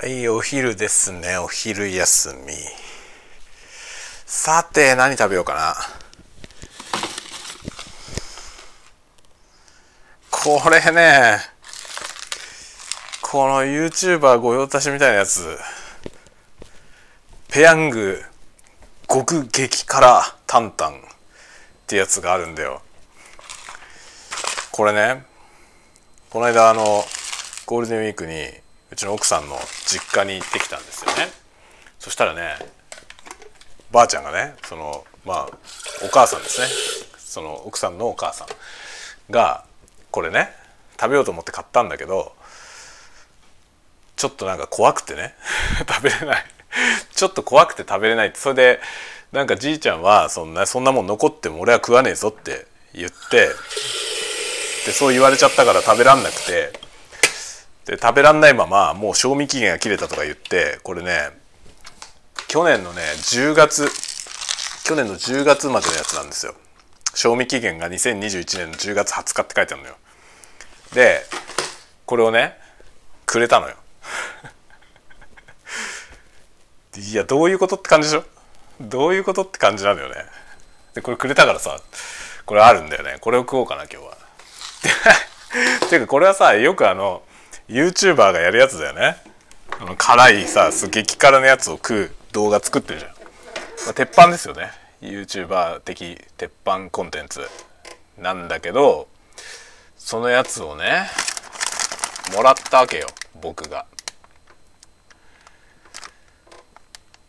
はい、お昼ですね。お昼休み。さて、何食べようかな。これね、この YouTuber 御用達みたいなやつ、ペヤング極激辛担々ってやつがあるんだよ。これね、この間あの、ゴールデンウィークにうちの奥さんの実家に行ってきたんですよね。そしたらねばあちゃんがねそのまあお母さんですね。その奥さんのお母さんがこれね食べようと思って買ったんだけどちょっとなんか怖くてね 食べれない。ちょっと怖くて食べれない。ってそれでなんかじいちゃんはそんなそんなもん残っても俺は食わねえぞって言ってでそう言われちゃったから食べらんなくてで食べらんないままもう賞味期限が切れたとか言ってこれね去年のね10月去年の10月までのやつなんですよ。賞味期限が2021年の10月20日って書いてあるのよ。でこれをねくれたのよ。いやどういうことって感じでしょ？どういうことって感じなのよね。でこれくれたからさこれあるんだよね。これを食おうかな今日は。ていうかこれはさよくあの YouTuber がやるやつだよね。あの辛いさす激辛のやつを食う動画作ってるじゃん、まあ、鉄板ですよね。YouTuber 的鉄板コンテンツ。なんだけどそのやつをねもらったわけよ僕が。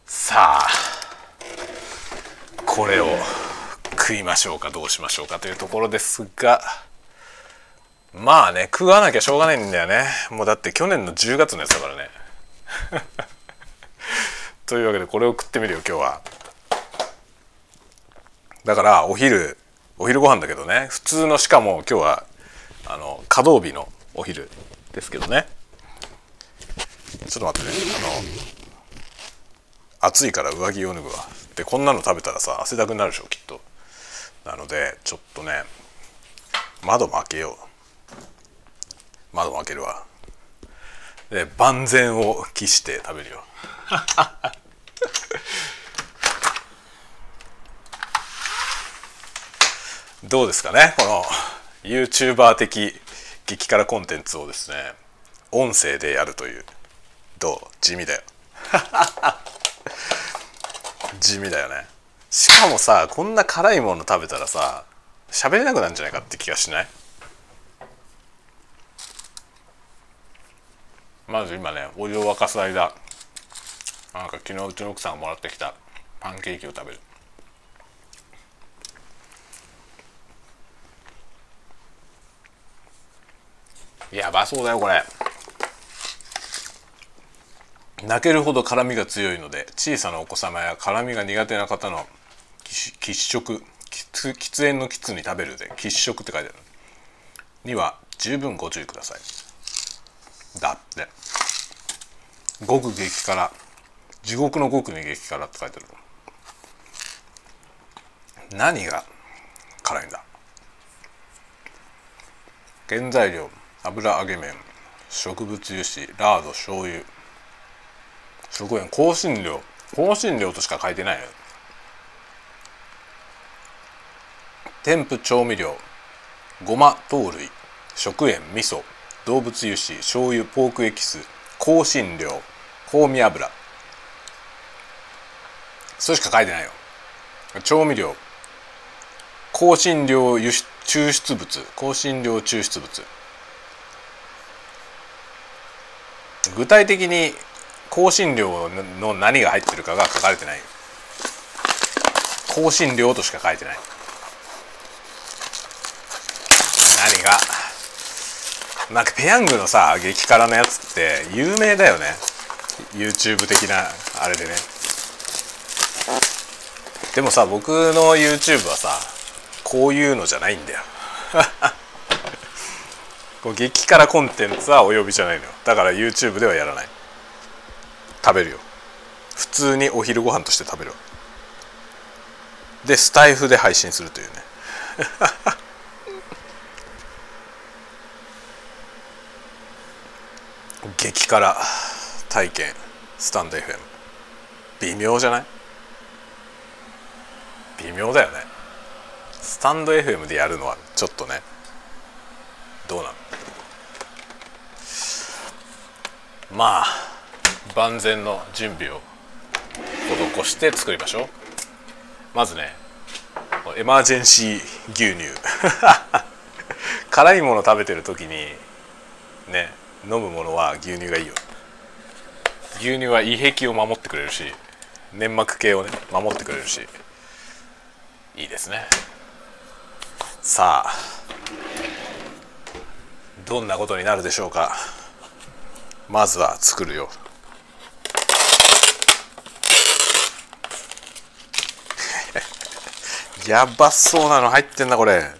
さあこれを食いましょうかどうしましょうかというところですがまあね食わなきゃしょうがないんだよね。もうだって去年の10月のやつだからね。というわけでこれを食ってみるよ今日は。だからお昼お昼ご飯だけどね。普通のしかも今日はあの稼働日のお昼ですけどね。ちょっと待ってね。あの暑いから上着を脱ぐわ。でこんなの食べたらさ汗だくになるでしょきっと。なのでちょっとね窓も開けよう。窓も開けるわ。で万全を期して食べるよ。どうですかね？この YouTuber 的激辛コンテンツをですね音声でやるという。どう？地味だよ。地味だよね。しかもさこんな辛いもの食べたらさ喋れなくなるんじゃないかって気がしない？まず今ねお湯を沸かす間なんか昨日うちの奥さんがもらってきたパンケーキを食べる。やばそうだよこれ。泣けるほど辛みが強いので小さなお子様や辛みが苦手な方の喫食喫煙の喫に食べるで喫食って書いてある。には十分ご注意ください。だって。極激辛。地獄の極に激辛って書いてある。何が辛いんだ？原材料油揚げ麺植物油脂ラード醤油。食塩香辛料。香辛料としか書いてないよ。添付調味料ごま糖類。食塩味噌。動物油脂醤油ポークエキス香辛料香味油。それしか書いてないよ。調味料。香辛料油抽出物。香辛料抽出物。具体的に香辛料の何が入ってるかが書かれてない。香辛料としか書いてない。何がなんかペヤングのさ激辛のやつって有名だよね。YouTube 的なあれでね。でもさ僕の YouTube はさこういうのじゃないんだよ。こう激辛コンテンツはお呼びじゃないのよ。だから YouTube ではやらない。食べるよ。普通にお昼ご飯として食べるでスタイフで配信するというね。激辛体験スタンド FM 微妙じゃない？微妙だよね。スタンド FM でやるのはちょっとね。どうなの？まあ万全の準備を施して作りましょう。まずねエマージェンシー牛乳。辛いもの食べてる時にね飲むものは牛乳がいいよ。牛乳は胃壁を守ってくれるし粘膜系をね守ってくれるしいいですね。さあどんなことになるでしょうか。まずは作るよ。やばそうなの入ってんなこれ。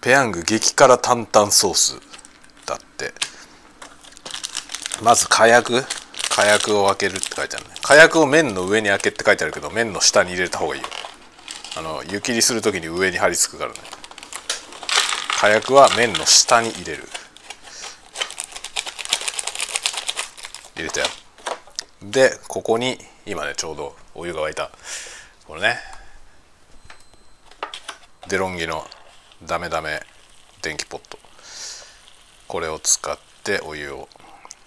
ペヤング激辛担々ソースだって。まず火薬？火薬を開けるって書いてあるね。火薬を麺の上に開けって書いてあるけど麺の下に入れた方がいいよ。あの湯切りする時に上に貼り付くからね。火薬は麺の下に入れる。入れたよでここに今ねちょうどお湯が沸いた。これね。デロンギのダメダメ電気ポット。これを使ってお湯を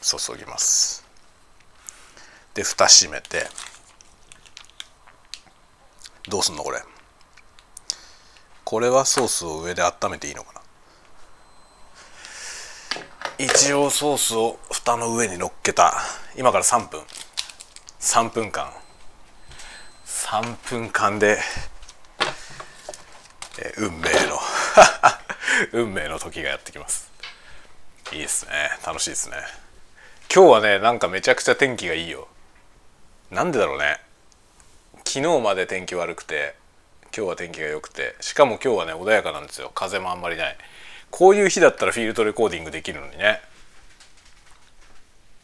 注ぎます。で蓋閉めて。どうすんのこれ？これはソースを上で温めていいのかな？一応ソースを蓋の上に乗っけた。今から3分。3分間。3分間でえ運命の。運命の時がやってきます。いいですね。楽しいですね。今日はねなんかめちゃくちゃ天気がいいよ。なんでだろうね。昨日まで天気悪くて今日は天気が良くてしかも今日はね穏やかなんですよ。風もあんまりない。こういう日だったらフィールドレコーディングできるのにね。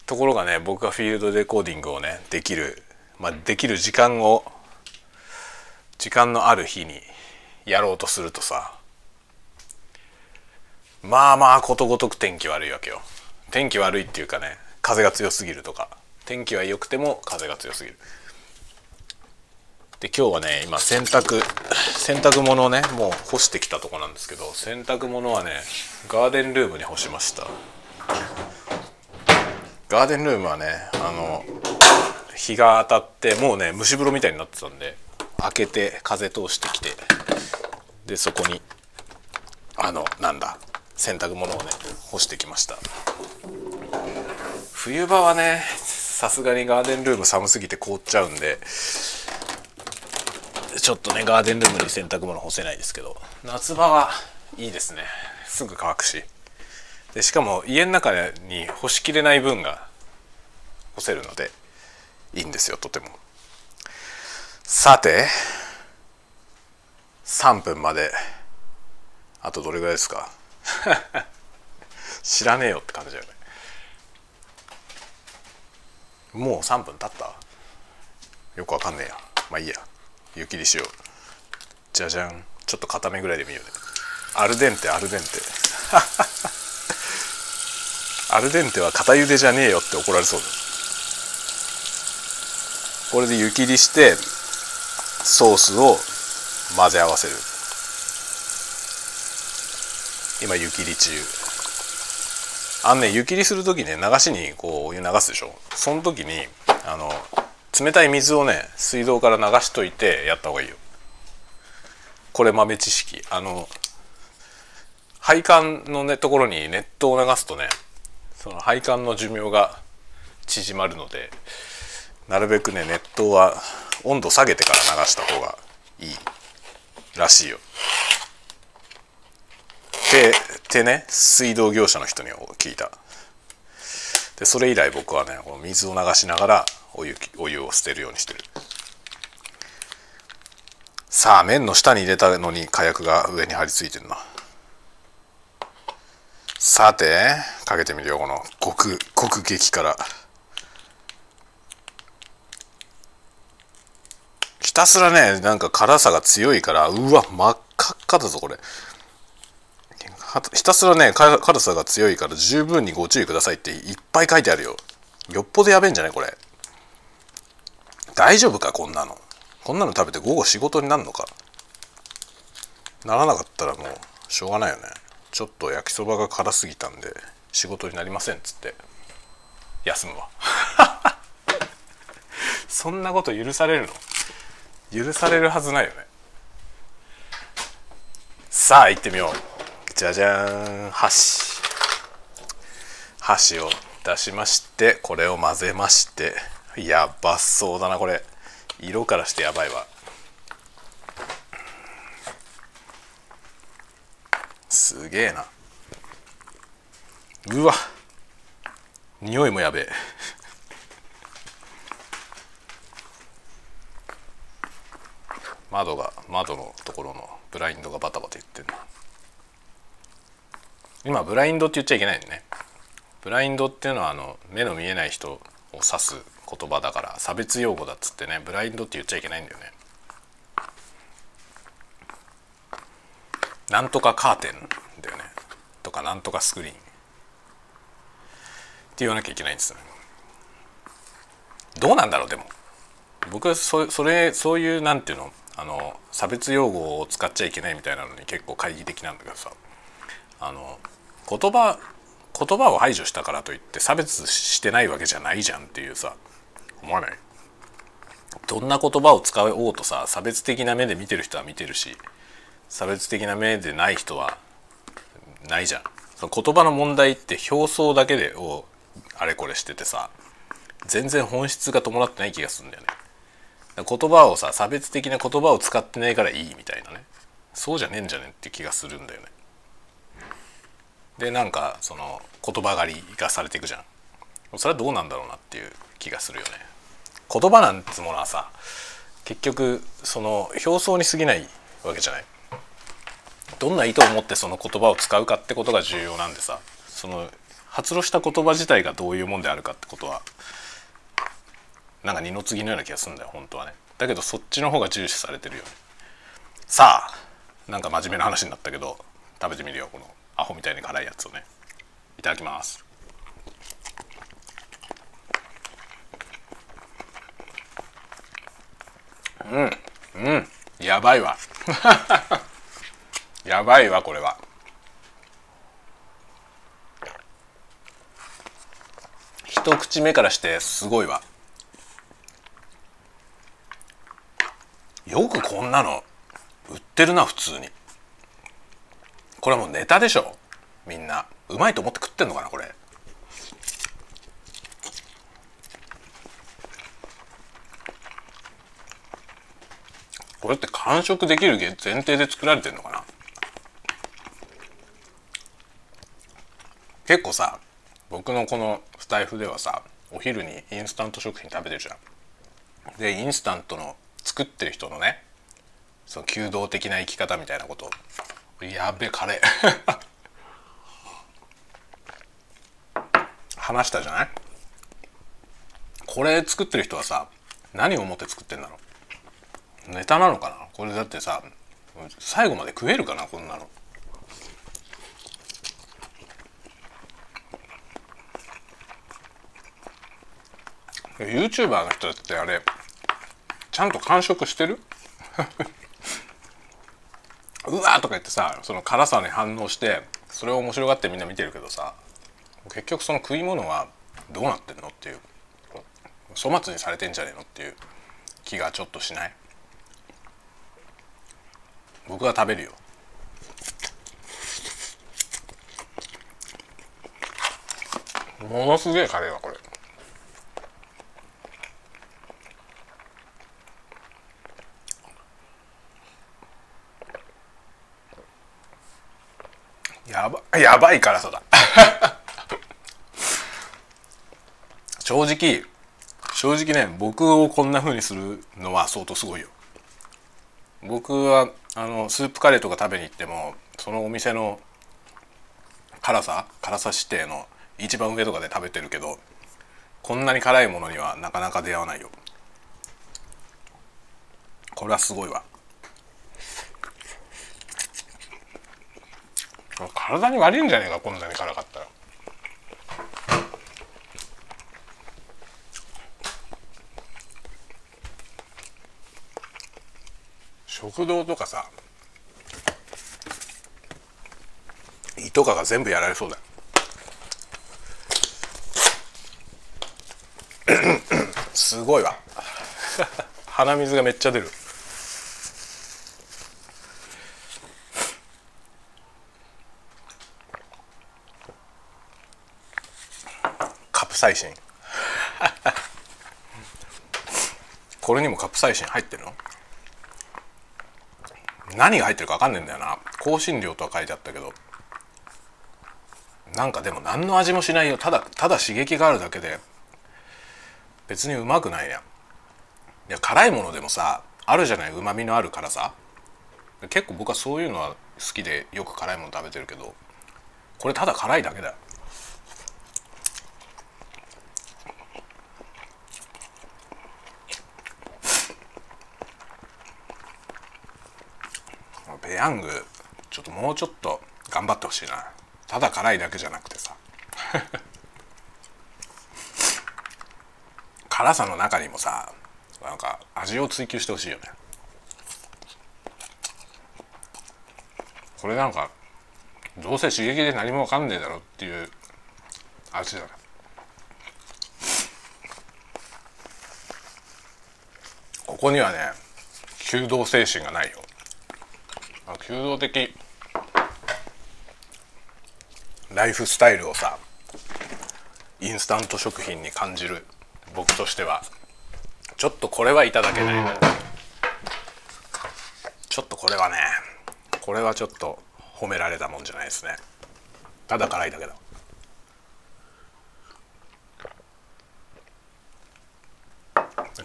ところがね僕がフィールドレコーディングをねできるまあできる時間を時間のある日にやろうとするとさまあまあことごとく天気悪いわけよ。天気悪いっていうかね風が強すぎるとか。天気は良くても風が強すぎる。で今日はね今洗濯洗濯物をねもう干してきたとこなんですけど洗濯物はねガーデンルームに干しました。ガーデンルームはねあの日が当たってもうね蒸し風呂みたいになってたんで開けて風通してきてでそこにあのなんだ洗濯物をね干してきました。冬場はねさすがにガーデンルーム寒すぎて凍っちゃうんでちょっとねガーデンルームに洗濯物干せないですけど夏場はいいですね。すぐ乾くし。でしかも家の中に干しきれない分が干せるのでいいんですよとても。さて3分まであとどれぐらいですか？知らねえよって感じだよね。もう3分経った？よくわかんねえや。まあいいや。湯切りしよう。じゃじゃん。ちょっと固めぐらいで見ようね。アルデンテアルデンテ。アルデンテ は固茹でじゃねえよって怒られそうだこれで湯切りしてソースを混ぜ合わせる。今湯切り中。あのね湯切りする時ね流しにこうお湯流すでしょ。その時にあの冷たい水をね水道から流しといてやった方がいいよ。これ豆知識。あの配管のねところに熱湯を流すとねその配管の寿命が縮まるのでなるべくね熱湯は温度下げてから流した方がいいらしいよ。ってね水道業者の人に聞いた。でそれ以来僕はねこの水を流しながらお湯お湯を捨てるようにしてる。さあ麺の下に入れたのに火薬が上に張り付いてるな。さてかけてみるよこの極極激辛。ひたすらねなんか辛さが強いからうわ真っ赤っかだぞこれ。ひたすらね辛さが強いから十分にご注意くださいっていっぱい書いてあるよ。よっぽどやべえんじゃないこれ。大丈夫かこんなの。こんなの食べて午後仕事になるのか。ならなかったらもうしょうがないよね。ちょっと焼きそばが辛すぎたんで仕事になりませんっつって。休むわ。そんなこと許されるの？許されるはずないよね。さあ行ってみよう。じゃじゃーん。箸箸を出しましてこれを混ぜまして。やばそうだなこれ。色からしてやばいわ。すげえな。うわ。匂いもやべえ。窓が窓のところのブラインドがバタバタ言ってんな。今ブラインドって言っちゃいけないんね。ブラインドっていうのはあの目の見えない人を指す言葉だから差別用語だっつってねブラインドって言っちゃいけないんだよね。なんとかカーテンだよね。とかなんとかスクリーン。って言わなきゃいけないんですよどうなんだろうでも。僕はそそれそういうなんていうのあの差別用語を使っちゃいけないみたいなのに結構懐疑的なんだけどさ。あの言葉言葉を排除したからといって差別してないわけじゃないじゃんっていうさ思わない？どんな言葉を使おうとさ差別的な目で見てる人は見てるし差別的な目でない人はないじゃん。その言葉の問題って表層だけでをあれこれしててさ全然本質が伴ってない気がするんだよね。言葉をさ差別的な言葉を使ってないからいいみたいなね。そうじゃねえんじゃねえって気がするんだよね。でなんかその言葉狩りがされていくじゃん。それはどうなんだろうなっていう気がするよね。言葉なんつものはさ結局その表層に過ぎないわけじゃない。どんな意図を持ってその言葉を使うかってことが重要なんでさその発露した言葉自体がどういうもんであるかってことはなんか二の次のような気がするんだよ本当はね。だけどそっちの方が重視されてるよね。さあなんか真面目な話になったけど食べてみるよこの。アホみたいに辛いやつをねいただきます。うんうん。やばいわ。やばいわこれは。一口目からしてすごいわ。よくこんなの売ってるな普通に。これはもうネタでしょ。みんな。うまいと思って食ってんのかなこれ。これって完食できる前提で作られてんのかな。結構さ僕のこのスタイフではさお昼にインスタント食品食べてるじゃん。でインスタントの作ってる人のねその弓道的な生き方みたいなことやべカレー。話したじゃない？これ作ってる人はさ何を思って作ってんだろう？ネタなのかな？これだってさ最後まで食えるかな？こんなの。YouTuber の人ってあれちゃんと完食してる？うわとか言ってさその辛さに反応してそれを面白がってみんな見てるけどさ結局その食い物はどうなってんのっていう粗末にされてんじゃねえのっていう気がちょっとしない？僕は食べるよ。ものすげえカレーはこれ。やばやばい辛さだ。正直正直ね僕をこんな風にするのは相当すごいよ。僕はあのスープカレーとか食べに行ってもそのお店の辛さ辛さ指定の一番上とかで食べてるけどこんなに辛いものにはなかなか出会わないよ。これはすごいわ。体に悪いんじゃねえかこんなに辛かったら。食堂とかさ胃とかが全部やられそうだ。よ すごいわ。鼻水がめっちゃ出る。サイシンこれにもカプサイシン入ってるの？何が入ってるか分かんねえんだよな。香辛料とは書いてあったけど。なんかでも何の味もしないよ。ただただ刺激があるだけで。別にうまくないや。いや辛いものでもさあるじゃない？うまみのある辛さ。結構僕はそういうのは好きでよく辛いもの食べてるけど。これただ辛いだけだよペヤングちょっともうちょっと頑張ってほしいな。ただ辛いだけじゃなくてさ。辛さの中にもさなんか味を追求してほしいよね。これなんかどうせ刺激で何もわかんねえだろっていう味だね。ここにはね弓道精神がないよ。弓道的。ライフスタイルをさインスタント食品に感じる。僕としては。ちょっとこれはいただけない。ちょっとこれはねこれはちょっと褒められたもんじゃないですね。ただ辛いだけだ。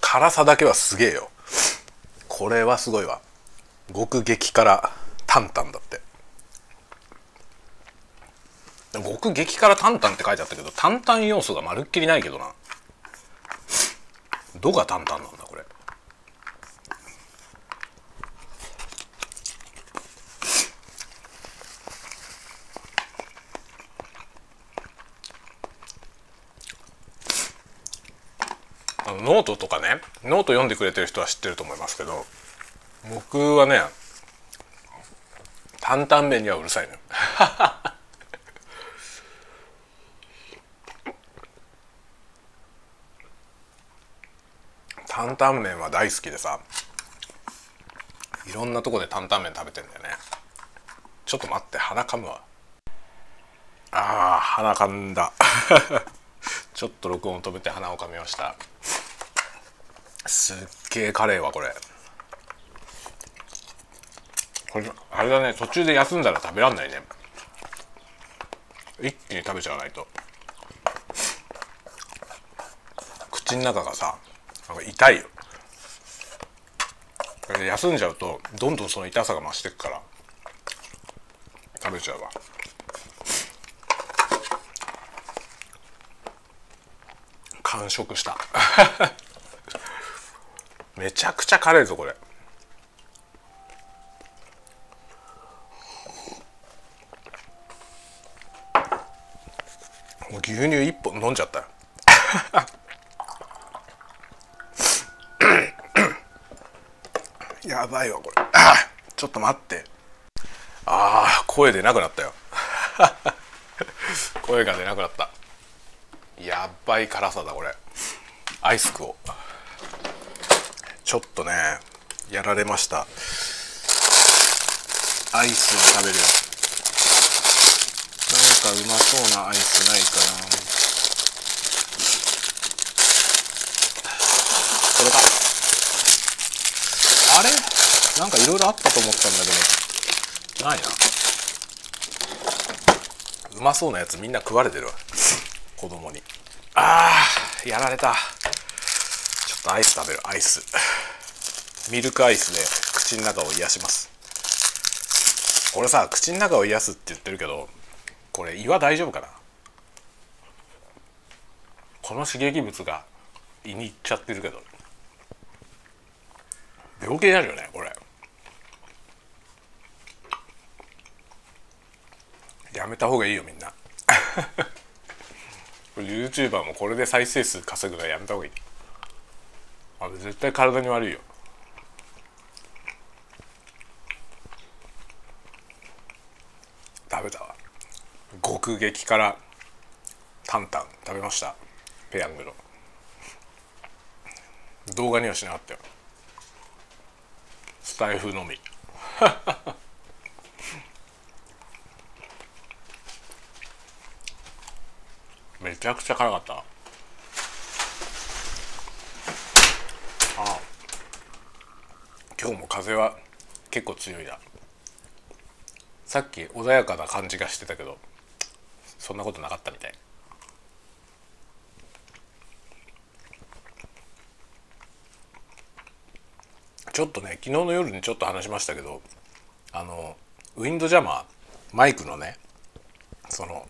辛さだけはすげえよ。これはすごいわ。極激辛。担々だって。極激辛担々って書いてあったけど担々要素がまるっきりないけどな。どこが担々なんだこれ。ノートとかねノート読んでくれてる人は知ってると思いますけど僕はね担々麺にはうるさいの、よ。担々麺は大好きでさいろんなとこで担々麺食べてんだよね。ちょっと待って鼻かむわ。あー鼻かんだ。ちょっと録音を止めて鼻をかみました。すっげえカレーはこれ。あれだね途中で休んだら食べらんないね。一気に食べちゃわないと。口の中がさなんか痛いよ。休んじゃうとどんどんその痛さが増してくから食べちゃうわ。完食した。めちゃくちゃ辛いぞこれ。もう牛乳一本飲んじゃったよ。やばいわこれ。ちょっと待って。あー声出なくなったよ。声が出なくなった。やばい辛さだこれ。アイス食おう。ちょっとねやられました。アイスを食べるよかうまそうなアイスないかな。これかあれ？なんかいろいろあったと思ったんだけど。ないな。うまそうなやつみんな食われてるわ。子供に。あーやられた。ちょっとアイス食べる。アイス。ミルクアイスで口の中を癒します。これさ口の中を癒すって言ってるけどこれ胃は大丈夫かな？この刺激物が胃に行っちゃってるけど。病気になるよねこれ。やめた方がいいよみんな。これ YouTuber もこれで再生数稼ぐのはやめた方がいい。あれ絶対体に悪いよ食べたわ激辛タンタン食べました。ペヤングの。動画にはしなかったよ。スタイフのみ。めちゃくちゃ辛かった。ああ。今日も風は結構強いな。さっき穏やかな感じがしてたけど。そんなことなかったみたいちょっとね昨日の夜にちょっと話しましたけどあのウィンドジャマーマイクのねその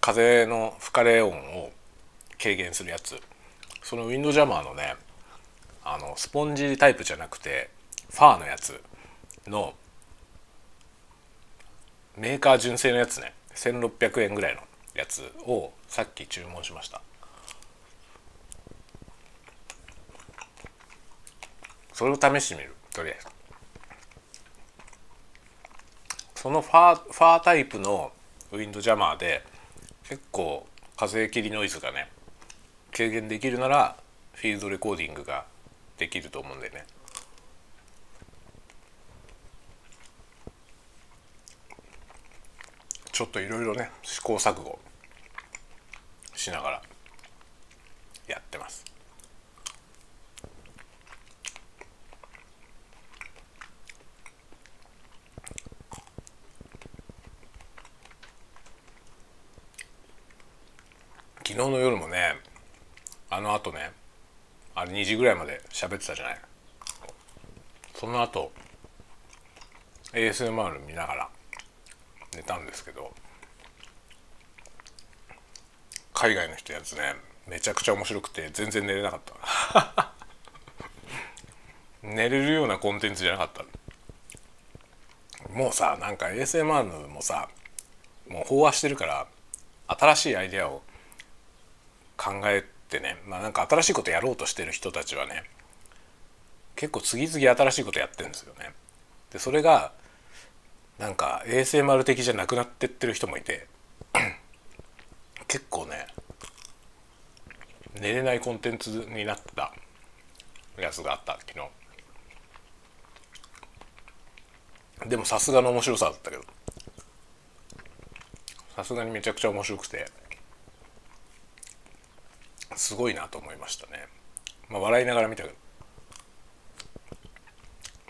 風の吹かれ音を軽減するやつ。そのウィンドジャマーのねあのスポンジタイプじゃなくてファーのやつのメーカー純正のやつね。1600円ぐらいのやつをさっき注文しました。それを試してみる。とりあえず。そのファーファータイプのウィンドジャマーで結構風切りノイズがね軽減できるならフィールドレコーディングができると思うんでね。ちょっといろいろね試行錯誤しながらやってます。昨日の夜もねあのあとねあれ2時ぐらいまで喋ってたじゃない。その後 ASMR 見ながら寝たんですけど海外の人やつねめちゃくちゃ面白くて全然寝れなかった 寝れるようなコンテンツじゃなかったもうさなんか ASMR もさもう飽和してるから新しいアイデアを考えてねまあなんか新しいことやろうとしてる人たちはね結構次々新しいことやってるんですよね。でそれがなんか ASMR 的じゃなくなってってる人もいて結構ね寝れないコンテンツになったやつがあった昨日。でもさすがの面白さだったけど。さすがにめちゃくちゃ面白くてすごいなと思いましたね。まあ笑いながら見たけど。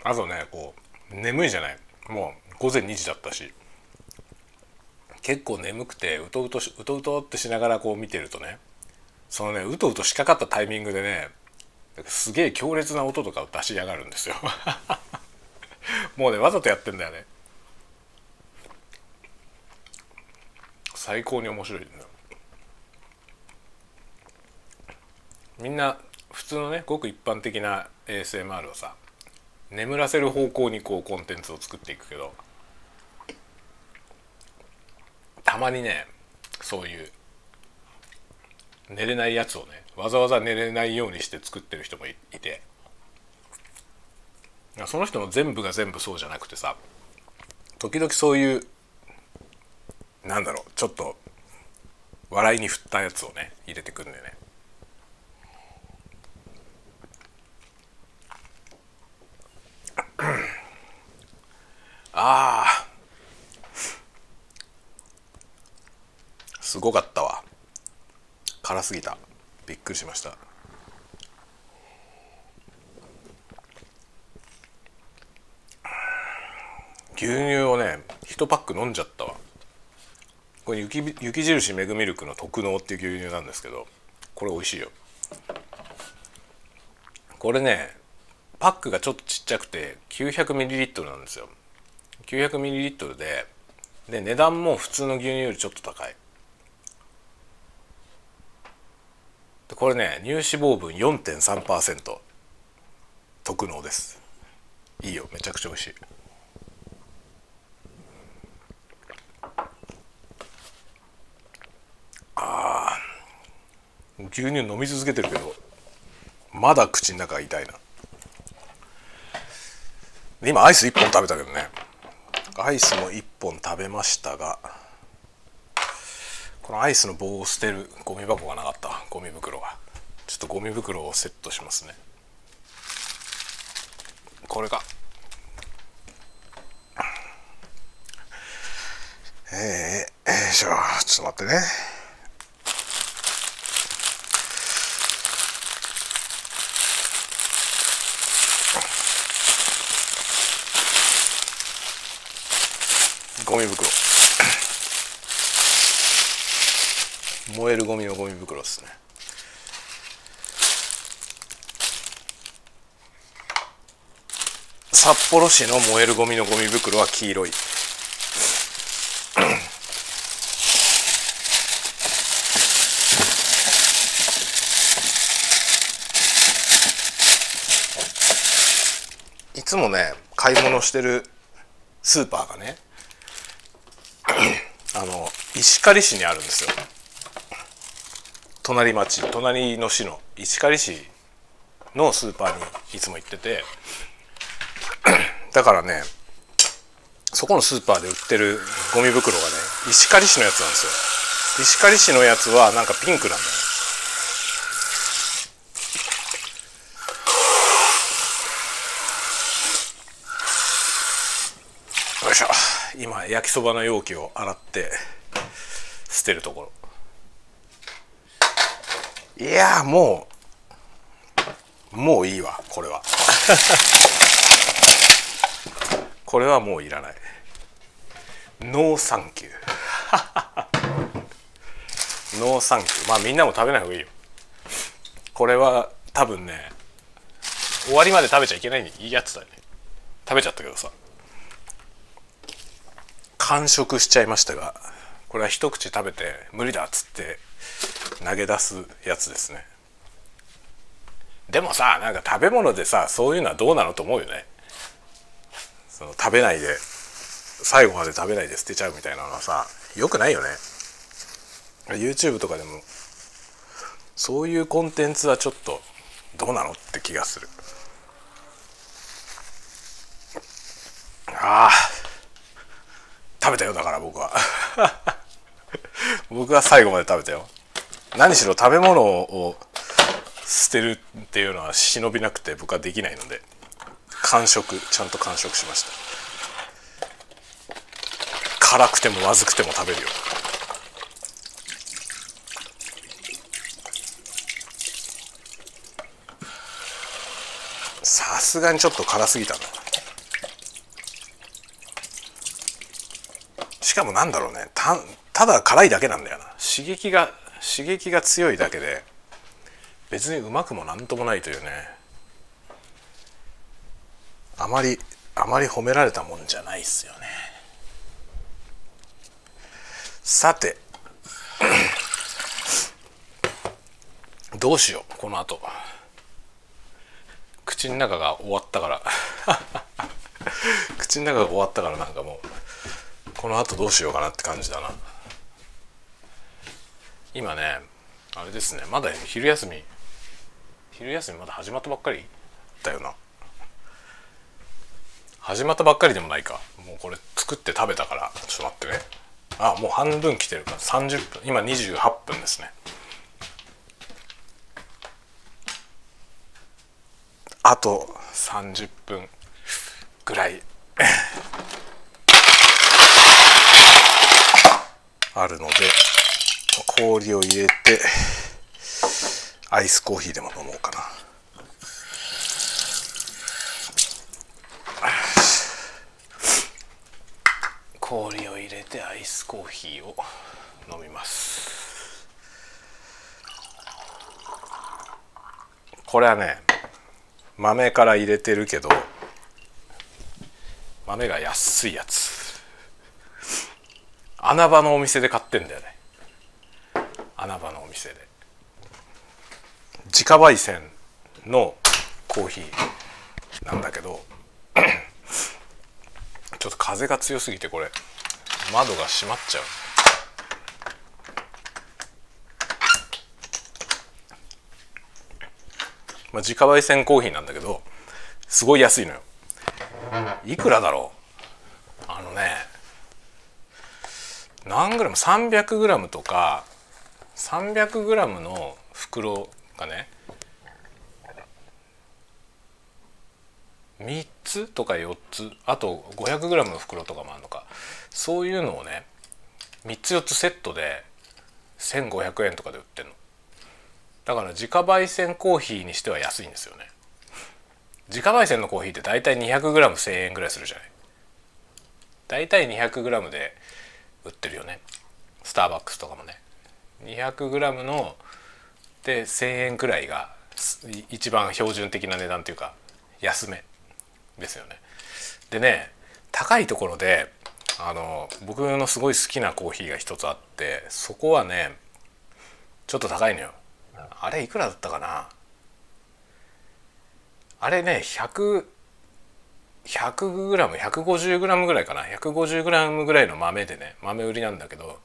あとねこう眠いじゃない。もう午前2時だったし。結構眠くてうとうとうとうとってしながらこう見てるとねそのねうとうとしかかったタイミングでねすげえ強烈な音とかを出しやがるんですよ。もうねわざとやってんだよね。最高に面白いんみんな普通のねごく一般的な ASMR をさ。眠らせる方向にこうコンテンツを作っていくけどたまにねそういう寝れないやつをねわざわざ寝れないようにして作ってる人もいて。その人の全部が全部そうじゃなくてさ時々そういうなんだろうちょっと笑いに振ったやつをね入れてくるんでね。ああすごかったわ。辛すぎた。びっくりしました。牛乳をね1パック飲んじゃったわ。これ雪雪印メグミルクの特納っていう牛乳なんですけどこれ美味しいよ。これねパックがちょっとちっちゃくて 900ml なんですよ。900ml でで値段も普通の牛乳よりちょっと高い。これね乳脂肪分4.3%特納です。いいよめちゃくちゃ美味しい。あ牛乳飲み続けてるけどまだ口の中が痛いな。今アイス1本食べたけどね。アイスも1本食べましたがこのアイスの棒を捨てるゴミ箱がなかったゴミ袋がちょっとゴミ袋をセットしますねこれかえー、えー、しょちょっと待ってねゴミ袋燃えるゴミのゴミ袋ですね。札幌市の燃えるゴミのゴミ袋は黄色い。いつもね買い物してるスーパーがねあの石狩市にあるんですよ。隣町隣の市の石狩市のスーパーにいつも行っててだからねそこのスーパーで売ってるゴミ袋がね石狩市のやつなんですよ。石狩市のやつはなんかピンクなんだよ。よいしょ。今焼きそばの容器を洗って捨てるところ。いやもうもういいわこれは。これはもういらない。ノーサンキュー。ノーサンキュー。まあみんなも食べない方がいいよ。これは多分ね終わりまで食べちゃいけないやつだね。食べちゃったけどさ。完食しちゃいましたがこれは一口食べて無理だっつって投げ出すやつですね。でもさなんか食べ物でさそういうのはどうなのと思うよね。その食べないで最後まで食べないで捨てちゃうみたいなのはさよくないよね。YouTube とかでもそういうコンテンツはちょっとどうなのって気がする。ああ。食べたよだから僕は。僕は最後まで食べたよ。何しろ食べ物を捨てるっていうのは忍びなくて僕はできないので完食ちゃんと完食しました。辛くてもまずくても食べるよ。さすがにちょっと辛すぎたな。しかもなんだろうね。たただ辛いだけなんだよな。刺激が刺激が強いだけで別にうまくもなんともないというねあまりあまり褒められたもんじゃないっすよね。さて どうしようこの後。口の中が終わったから。口の中が終わったからなんかもうこの後どうしようかなって感じだな。今ねあれですねまだ昼休み昼休みまだ始まったばっかりだよな。始まったばっかりでもないか。もうこれ作って食べたから。ちょっと待ってね。あもう半分来てるから。30分。今28分ですね。あと30分ぐらい。あるので。氷を入れてアイスコーヒーでも飲もうかな。氷を入れてアイスコーヒーを飲みます。これはね豆から入れてるけど豆が安いやつ。穴場のお店で買ってんだよね。穴場のお店で。自家焙煎のコーヒーなんだけど ちょっと風が強すぎてこれ窓が閉まっちゃう。まあ、自家焙煎コーヒーなんだけどすごい安いのよ。いくらだろう？あのね何グラム？300g とか 300g の袋がね3つとか4つあと 500g の袋とかもあるのか。そういうのをね3つ4つセットで1500円とかで売ってんの。だから自家焙煎コーヒーにしては安いんですよね。自家焙煎のコーヒーって大体 200g1000 円ぐらいするじゃない。大体 200g で売ってるよね。スターバックスとかもね。200g ので1,000円くらいが一番標準的な値段というか安めですよね。でね高いところであの僕のすごい好きなコーヒーが一つあってそこはねちょっと高いのよ。あれいくらだったかな？あれね100 100g150g ぐらいかな？150g ぐらいの豆でね豆売りなんだけど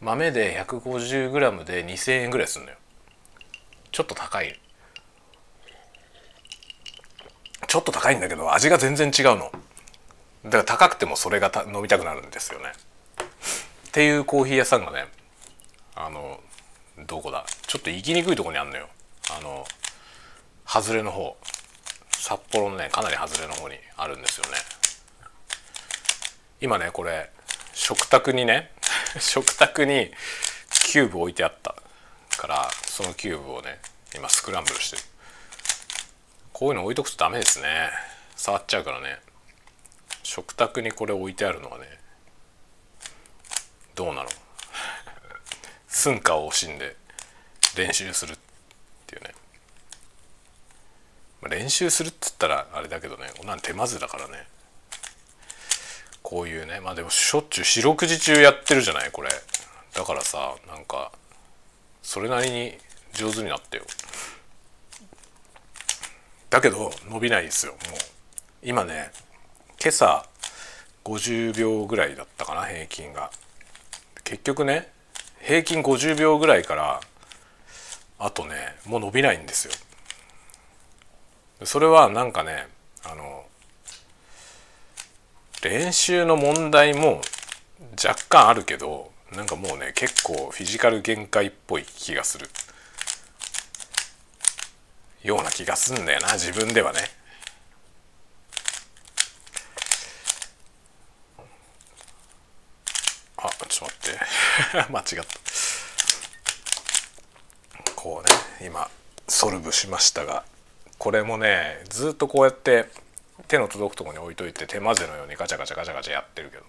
豆で 150g で2,000円ぐらいするのよ。ちょっと高い。ちょっと高いんだけど味が全然違うの。だから高くてもそれが飲みたくなるんですよね。っていうコーヒー屋さんがねあのどこだ？ちょっと行きにくいとこにあんのよ。あの外れの方。札幌のねかなり外れの方にあるんですよね。今ねこれ食卓にね 食卓にキューブ置いてあったからそのキューブをね今スクランブルしてるこういうの置いとくとダメですね。触っちゃうからね。食卓にこれ置いてあるのはねどうなの？寸暇を惜しんで練習するっていうね、練習するっつったらあれだけどねこんなん手間ずだからね。こういうねまあでもしょっちゅう四六時中やってるじゃないこれ。だからさなんかそれなりに上手になってよ。だけど伸びないですよもう。今ね今朝50秒ぐらいだったかな平均が。結局ね平均50秒ぐらいからあとねもう伸びないんですよ。それはなんかねあの練習の問題も若干あるけどなんかもうね結構フィジカル限界っぽい気がする。ような気がすんだよな自分ではね。あちょっと待って。間違った。こうね今ソルブしましたがこれもねずっとこうやって手の届くとこに置いといて手混ぜのようにガチャガチャガチャガチャやってるけど。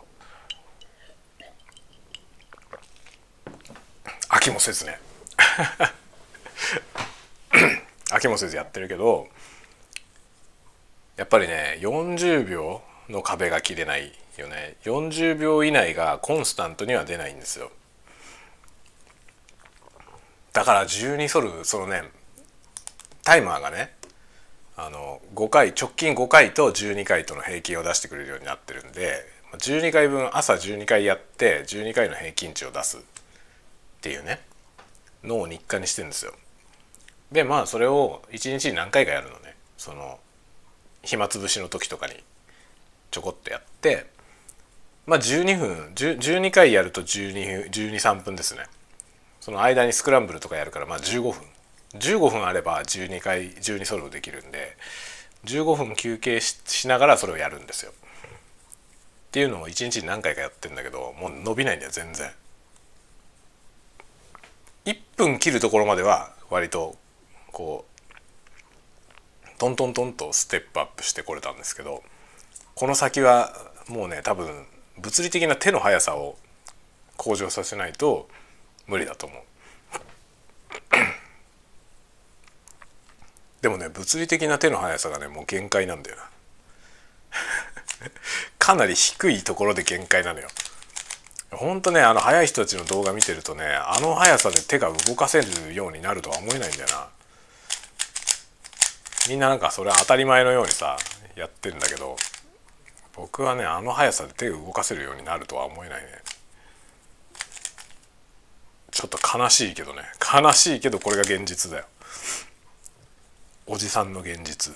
飽きもせずね。飽きもせずやってるけどやっぱりね40秒の壁が切れないよね。40秒以内がコンスタントには出ないんですよ。だから12ソルそのねタイマーがねあの5回直近5回と12回との平均を出してくれるようになってるんで12回分朝12回やって12回の平均値を出すっていうねのを日課にしてるんですよ。でまあそれを1日に何回かやるのね。その暇つぶしの時とかにちょこっとやってまあ12分12回やると1 2 1 2 3分ですね。その間にスクランブルとかやるからまあ15分。15分あれば12回12ソルブできるんで15分休憩しながらそれをやるんですよっていうのを1日に何回かやってんだけどもう伸びないんだよ全然1分切るところまでは割とこうトントントンとステップアップしてこれたんですけどこの先はもうね多分物理的な手の速さを向上させないと無理だと思う。でもね物理的な手の速さがねもう限界なんだよな。かなり低いところで限界なのよ。ほんとねあの速い人たちの動画見てるとねあの速さで手が動かせるようになるとは思えないんだよな。みんななんかそれは当たり前のようにさやってるんだけど僕はねあの速さで手を動かせるようになるとは思えないね。ちょっと悲しいけどね。悲しいけどこれが現実だよ。おじさんの現実。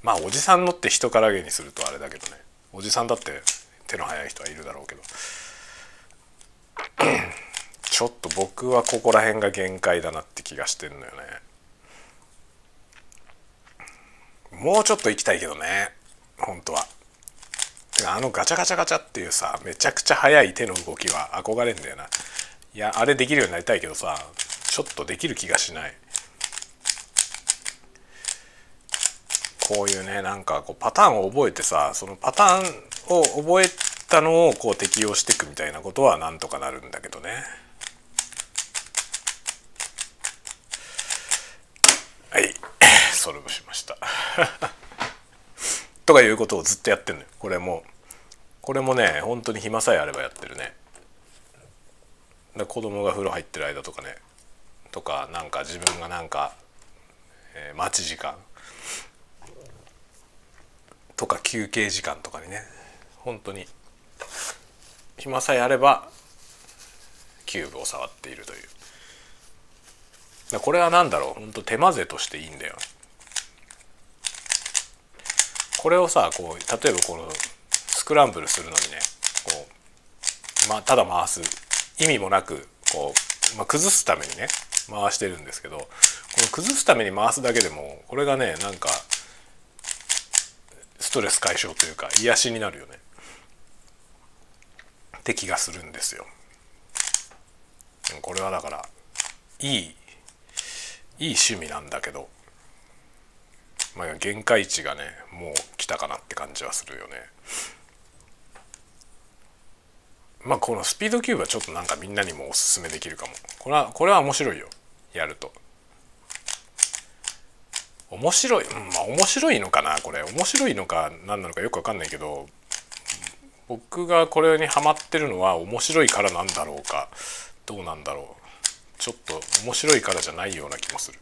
まあおじさんのって人からげにするとあれだけどね。おじさんだって手の速い人はいるだろうけど。ちょっと僕はここら辺が限界だなって気がしてんのよね。もうちょっと行きたいけどね。本当は。あのガチャガチャガチャっていうさめちゃくちゃ速い手の動きは憧れんだよな。いやあれできるようになりたいけどさちょっとできる気がしない。こういうねなんかこうパターンを覚えてさそのパターンを覚えたのをこう適用していくみたいなことはなんとかなるんだけどね。はい。ソルブしました。とかいうことをずっとやってるのよ。これも。これもね本当に暇さえあればやってるね。だ子供が風呂入ってる間とかね。とかなんか自分がなんか、えー、待ち時間。とか休憩時間とかにね本当に暇さえあればキューブを触っているという。これは何だろう？本当手混ぜとしていいんだよ。これをさこう例えばこのスクランブルするのにねこう、まあ、ただ回す。意味もなくこう、まあ、崩すためにね回してるんですけどこの崩すために回すだけでもこれがねなんかストレス解消というか癒しになるよねって気がするんですよ。これはだからいいいい趣味なんだけどまあ限界値がねもう来たかなって感じはするよね。まあこのスピードキューブはちょっとなんかみんなにもおすすめできるかも。これはこれは面白いよやると。面白い、うん、まあ面白いのかなこれ。面白いのか何なのかよく分かんないけど僕がこれにハマってるのは面白いからなんだろうか。どうなんだろう。ちょっと面白いからじゃないような気もする。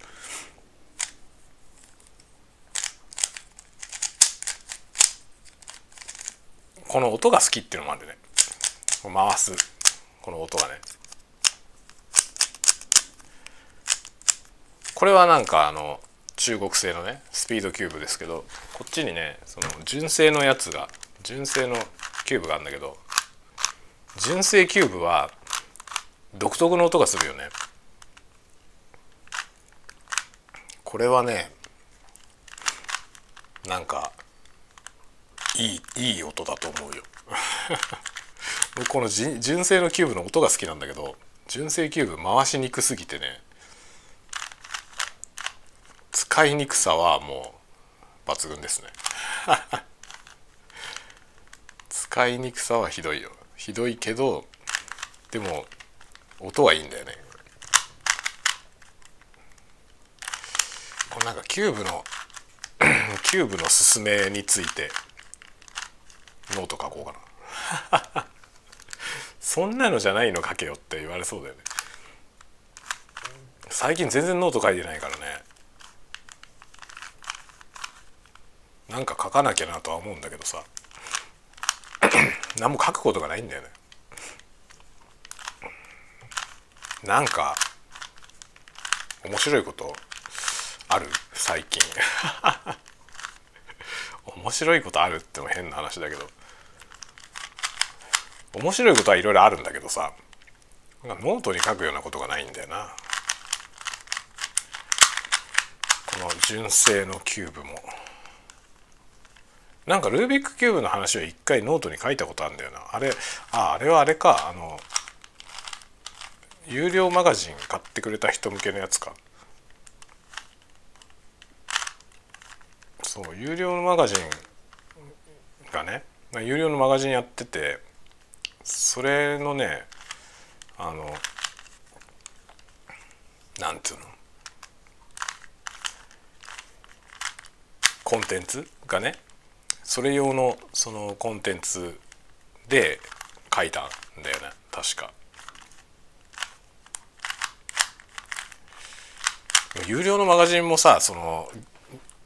この音が好きっていうのもあるね。回す。この音がね。これはなんかあの中国製のねスピードキューブですけどこっちにねその純正のやつが純正のキューブがあるんだけど純正キューブは独特の音がするよね。これはねなんかいいいい音だと思うよ。僕この純正のキューブの音が好きなんだけど純正キューブ回しにくすぎてね使いにくさはもう抜群ですね。使いにくさはひどいよ。ひどいけどでも音はいいんだよね。これなんかキューブの キューブのすすめについてノート書こうかな。そんなのじゃないの書けよって言われそうだよね。最近全然ノート書いてないからね。なんか書かなきゃなとは思うんだけどさ。何も書くことがないんだよね。なんか面白いことある？最近。面白いことあるっても変な話だけど。面白いことはいろいろあるんだけどさ。ノートに書くようなことがないんだよな。この純正のキューブも。なんかルービックキューブの話を一回ノートに書いたことあるんだよな。あれああれはあれか。あの有料マガジン買ってくれた人向けのやつか。そう有料のマガジンがね有料のマガジンやっててそれのねあのなんていうの？コンテンツがねそれ用のそのコンテンツで書いたんだよね。確か。有料のマガジンもさその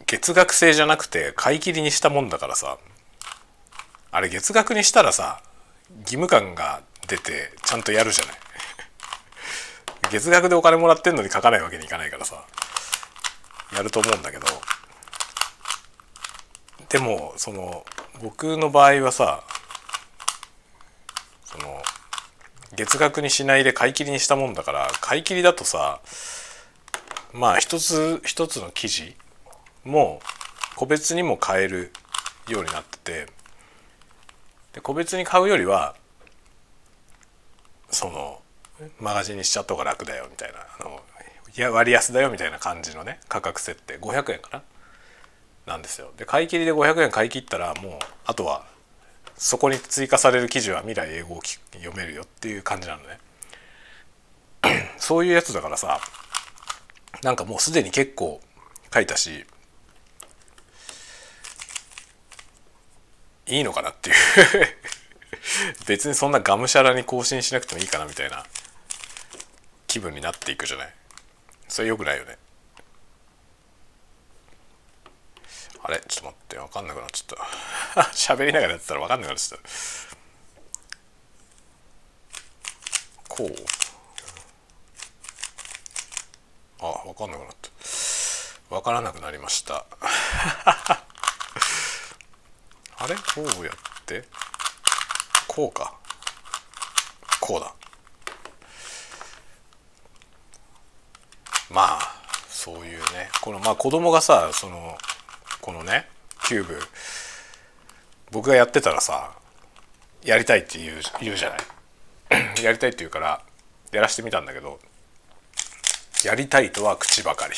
月額制じゃなくて買い切りにしたもんだからさ。あれ月額にしたらさ義務感が出てちゃんとやるじゃない。月額でお金もらってんのに書かないわけにいかないからさ。やると思うんだけど。でもその僕の場合はさその月額にしないで買い切りにしたもんだから買い切りだとさまあ一つ一つの記事も個別にも買えるようになっててで個別に買うよりはそのマガジンにしちゃった方が楽だよみたいなあのいや割安だよみたいな感じのね価格設定。500円かななんですよ。で買い切りで500円買い切ったらもうあとはそこに追加される記事は未来英語を読めるよっていう感じなのね。そういうやつだからさなんかもうすでに結構書いたしいいのかなっていう。別にそんながむしゃらに更新しなくてもいいかなみたいな気分になっていくじゃない。それよくないよね。あれ？ちょっと待って分かんなくなっちゃった。喋りながらやってたら分かんなくなっちゃった。こう。あ分かんなくなった。分からなくなりました。あれ？こうやって？こうか。こうだ。まあそういうね。このまあ子供がさそのこのねキューブ。僕がやってたらさやりたいって言う言うじゃない。やりたいって言うからやらしてみたんだけどやりたいとは口ばかり。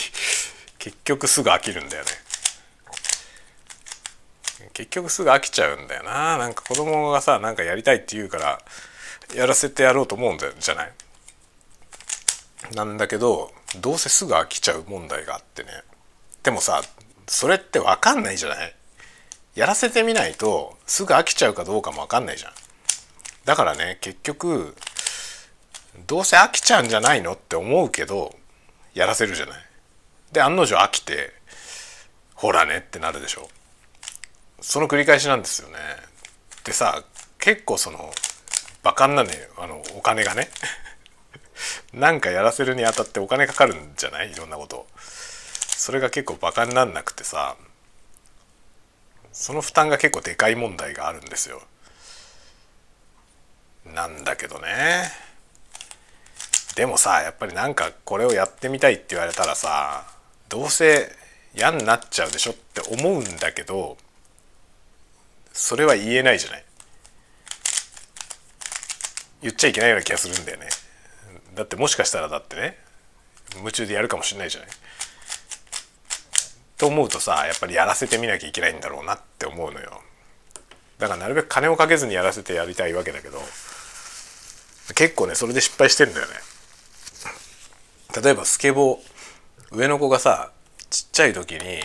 結局すぐ飽きるんだよね。結局すぐ飽きちゃうんだよな。なんか子供がさなんかやりたいって言うからやらせてやろうと思うんじゃない？なんだけどどうせすぐ飽きちゃう問題があってね。でもさそれって分かんないじゃない？やらせてみないとすぐ飽きちゃうかどうかも分かんないじゃん。だからね結局どうせ飽きちゃうんじゃないのって思うけどやらせるじゃない。で案の定飽きてほらねってなるでしょ。その繰り返しなんですよね。でさ結構そのバカンなねあのお金がね。なんかやらせるにあたってお金かかるんじゃない？いろんなこと。それが結構バカになんなくてさその負担が結構でかい問題があるんですよ。なんだけどね。でもさやっぱりなんかこれをやってみたいって言われたらさどうせ嫌になっちゃうでしょって思うんだけどそれは言えないじゃない。言っちゃいけないような気がするんだよね。だってもしかしたらだってね夢中でやるかもしれないじゃない。と思うとさやっぱりやらせてみなきゃいけないんだろうなって思うのよ。だからなるべく金をかけずにやらせてやりたいわけだけど結構ねそれで失敗してんだよね。例えばスケボー上の子がさちっちゃい時に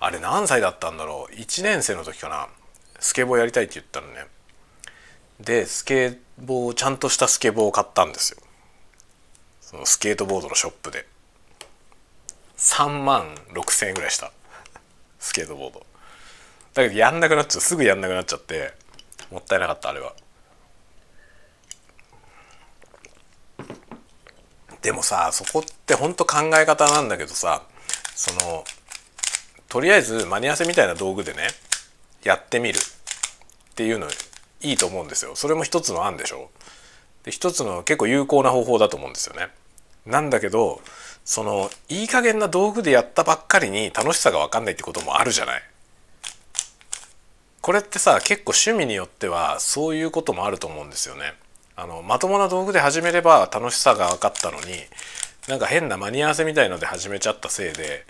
あれ何歳だったんだろう？1年生の時かな？スケボーやりたいって言ったのね。でスケボーちゃんとしたスケボーを買ったんですよ。そのスケートボードのショップで。3万6,000円ぐらいした。スケートボード。だけどやんなくなっちゃう。すぐやんなくなっちゃってもったいなかったあれは。でもさそこってほんと考え方なんだけどさそのとりあえず間に合わせみたいな道具でねやってみる。っていうのいいと思うんですよ。それも一つの案でしょ。で一つの結構有効な方法だと思うんですよね。なんだけどそのいい加減な道具でやったばっかりに楽しさが分かんないってこともあるじゃないこれってさ結構趣味によってはそういうこともあると思うんですよねあのまともな道具で始めれば楽しさが分かったのになんか変な間に合わせみたいので始めちゃったせいで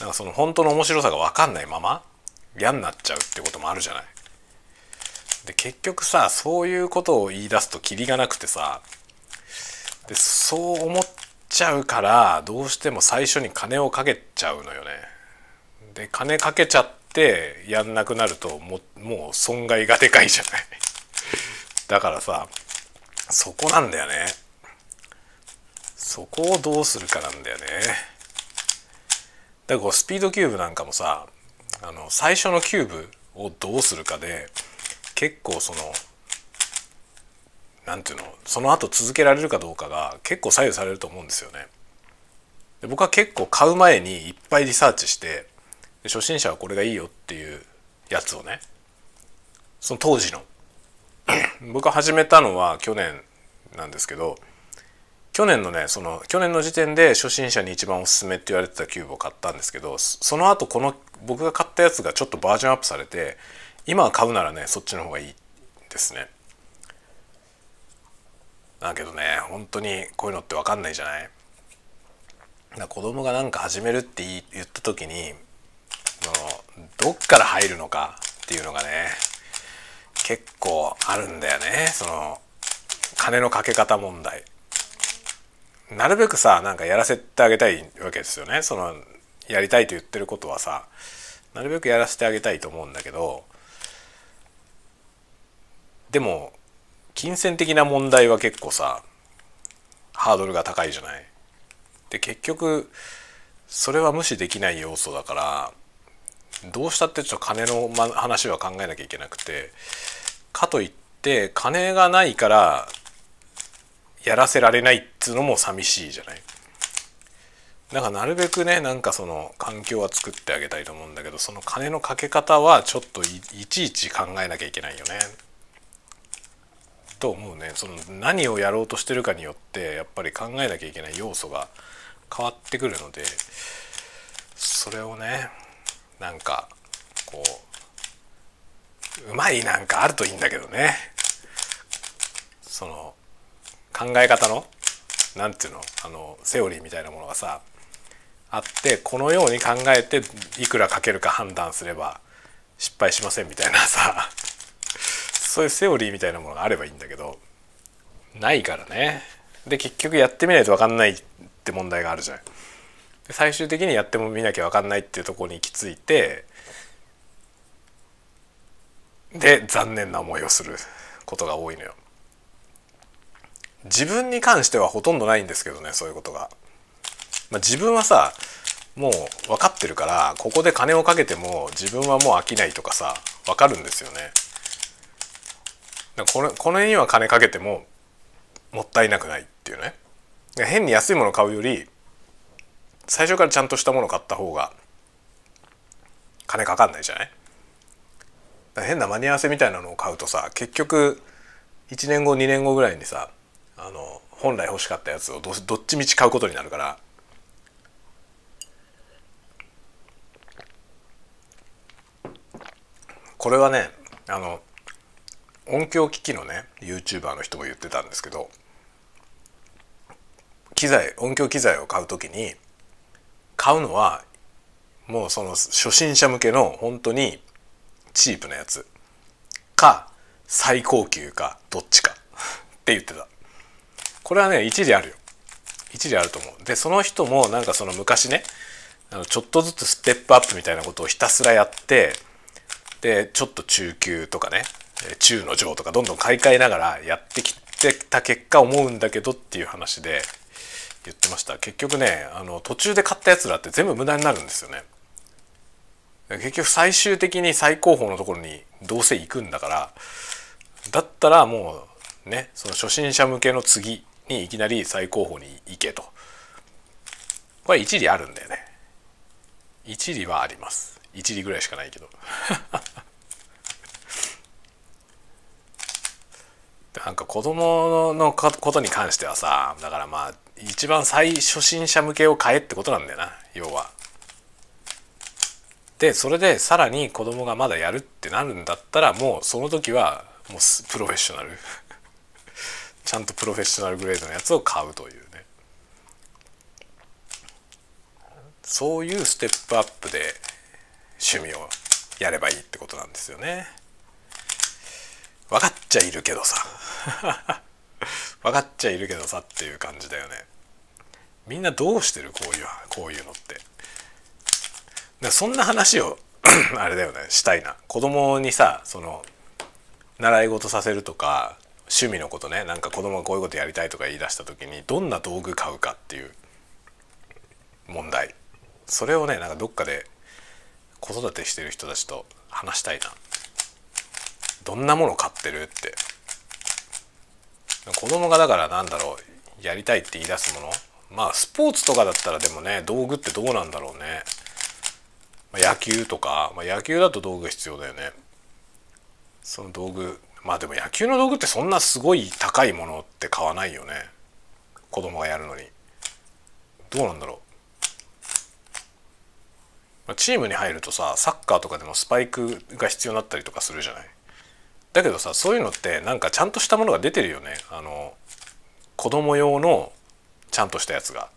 なんかその本当の面白さが分かんないまま嫌になっちゃうってこともあるじゃない。で結局さそういうことを言い出すとキリがなくてさでそう思っちゃうからどうしても最初に金をかけちゃうのよね。で金かけちゃってやんなくなるとももう損害がでかいじゃない。だからさそこなんだよね。そこをどうするかなんだよね。だからこうスピードキューブなんかもさあの最初のキューブをどうするかで結構その何ていうのその後続けられるかどうかが結構左右されると思うんですよね。で僕は結構買う前にいっぱいリサーチして初心者はこれがいいよっていうやつをねその当時の 僕が始めたのは去年なんですけど去年のねその去年の時点で初心者に一番おすすめって言われてたキューブを買ったんですけどその後この僕が買ったやつがちょっとバージョンアップされて今買うならねそっちの方がいいですねだけどね本当にこういうのって分かんないじゃない。だ子供が何か始めるって言った時にのどっから入るのかっていうのがね結構あるんだよね。その金のかけ方問題。なるべくさなんかやらせてあげたいわけですよね。そのやりたいと言ってることはさなるべくやらせてあげたいと思うんだけどでも金銭的な問題は結構さハードルが高いじゃない？で結局それは無視できない要素だからどうしたってちょっと金の話は考えなきゃいけなくてかといって金がないからやらせられないっつうのも寂しいじゃない？だからなるべくねなんかその環境は作ってあげたいと思うんだけどその金のかけ方はちょっといちいち考えなきゃいけないよね。と思うね。その何をやろうとしてるかによってやっぱり考えなきゃいけない要素が変わってくるのでそれをねなんかこううまいなんかあるといいんだけどね。その考え方の何て言うのあのセオリーみたいなものがさあってこのように考えていくらかけるか判断すれば失敗しませんみたいなさ。そういうセオリーみたいなものがあればいいんだけどないからね。で結局やってみないと分かんないって問題があるじゃん。最終的にやっても見なきゃ分かんないっていうところに行き着いてで残念な思いをすることが多いのよ。自分に関してはほとんどないんですけどねそういうことが、まあ、自分はさもう分かってるからここで金をかけても自分はもう飽きないとかさ分かるんですよね。これこの辺には金かけてももったいなくないっていうね。変に安いもの買うより最初からちゃんとしたもの買った方が金かかんないじゃない？変な間に合わせみたいなのを買うとさ結局1年後2年後ぐらいにさあの本来欲しかったやつをどどっちみち買うことになるからこれはねあの音響機器のね YouTuber の人も言ってたんですけど機材音響機材を買う時に買うのはもうその初心者向けの本当にチープなやつ。か最高級かどっちか。って言ってた。これはね一理あるよ。一理あると思う。でその人もなんかその昔ねあのちょっとずつステップアップみたいなことをひたすらやってでちょっと中級とかね中の上とかどんどん買い替えながらやってきてた結果思うんだけどっていう話で言ってました。結局ねあの途中で買ったやつらって全部無駄になるんですよね。結局最終的に最高峰のところにどうせ行くんだからだったらもうねその初心者向けの次にいきなり最高峰に行けと。これ一理あるんだよね。一理はあります。一理ぐらいしかないけど。なんか子供のことに関してはさだからまあ一番最初心者向けを買えってことなんだよな要は。でそれでさらに子供がまだやるってなるんだったらもうその時はもうプロフェッショナル ちゃんとプロフェッショナルグレードのやつを買うというねそういうステップアップで趣味をやればいいってことなんですよね。分かっちゃいるけどさ。分かっちゃいるけどさっていう感じだよね。みんなどうしてるこういうこういうのって。でそんな話を あれだよね。したいな。子供にさその習い事させるとか趣味のことね。なんか子供がこういうことやりたいとか言い出した時にどんな道具買うかっていう問題。それをねなんかどっかで子育てしてる人たちと話したいな。どんなもの買ってるって。子供がだからなんだろうやりたいって言い出すもの。まあスポーツとかだったらでもね道具ってどうなんだろうね、まあ、野球とか、まあ、野球だと道具が必要だよね。その道具。まあでも野球の道具ってそんなすごい高いものって買わないよね。子供がやるのに。どうなんだろう。チームに入るとさサッカーとかでもスパイクが必要になったりとかするじゃない。だけどさそういうのってなんかちゃんとしたものが出てるよね。あの子供用のちゃんとしたやつが。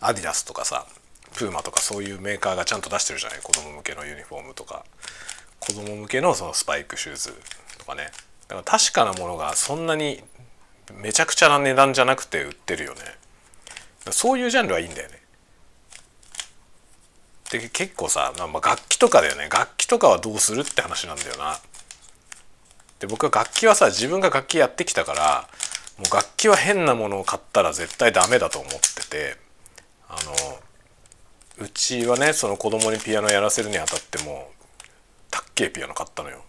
アディダスとかさプーマとかそういうメーカーがちゃんと出してるじゃない？子供向けのユニフォームとか。子供向けのそのスパイクシューズとかね。だから確かなものがそんなにめちゃくちゃな値段じゃなくて売ってるよね。そういうジャンルはいいんだよね。で結構さ、まあ、楽器とかだよね。楽器とかはどうするって話なんだよな。で僕は楽器はさ自分が楽器やってきたからもう楽器は変なものを買ったら絶対ダメだと思っててあのうちはねその子供にピアノやらせるにあたってもたっけえピアノ買ったのよ。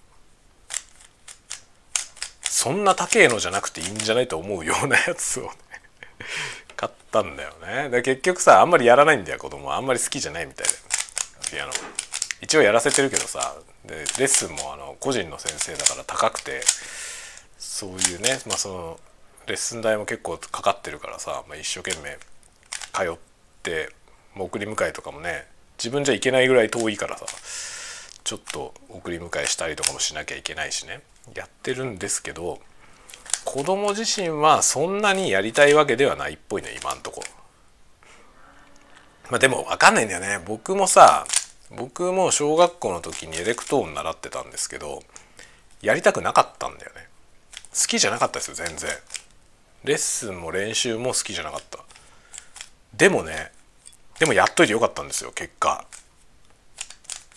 そんな高えのじゃなくていいんじゃないと思うようなやつをね買ったんだよね。で結局さあんまりやらないんだよ子供は。あんまり好きじゃないみたいで。ピアノ一応やらせてるけどさでレッスンもあの個人の先生だから高くてそういうね、まあ、そのレッスン代も結構かかってるからさ、まあ、一生懸命通って送り迎えとかもね自分じゃ行けないぐらい遠いからさちょっと送り迎えしたりとかもしなきゃいけないしねやってるんですけど子供自身はそんなにやりたいわけではないっぽいね今んとこ。まあでも分かんないんだよね僕もさ僕も小学校の時にエレクトーン習ってたんですけどやりたくなかったんだよね。好きじゃなかったですよ全然。レッスンも練習も好きじゃなかった。でもねでもやっといてよかったんですよ結果。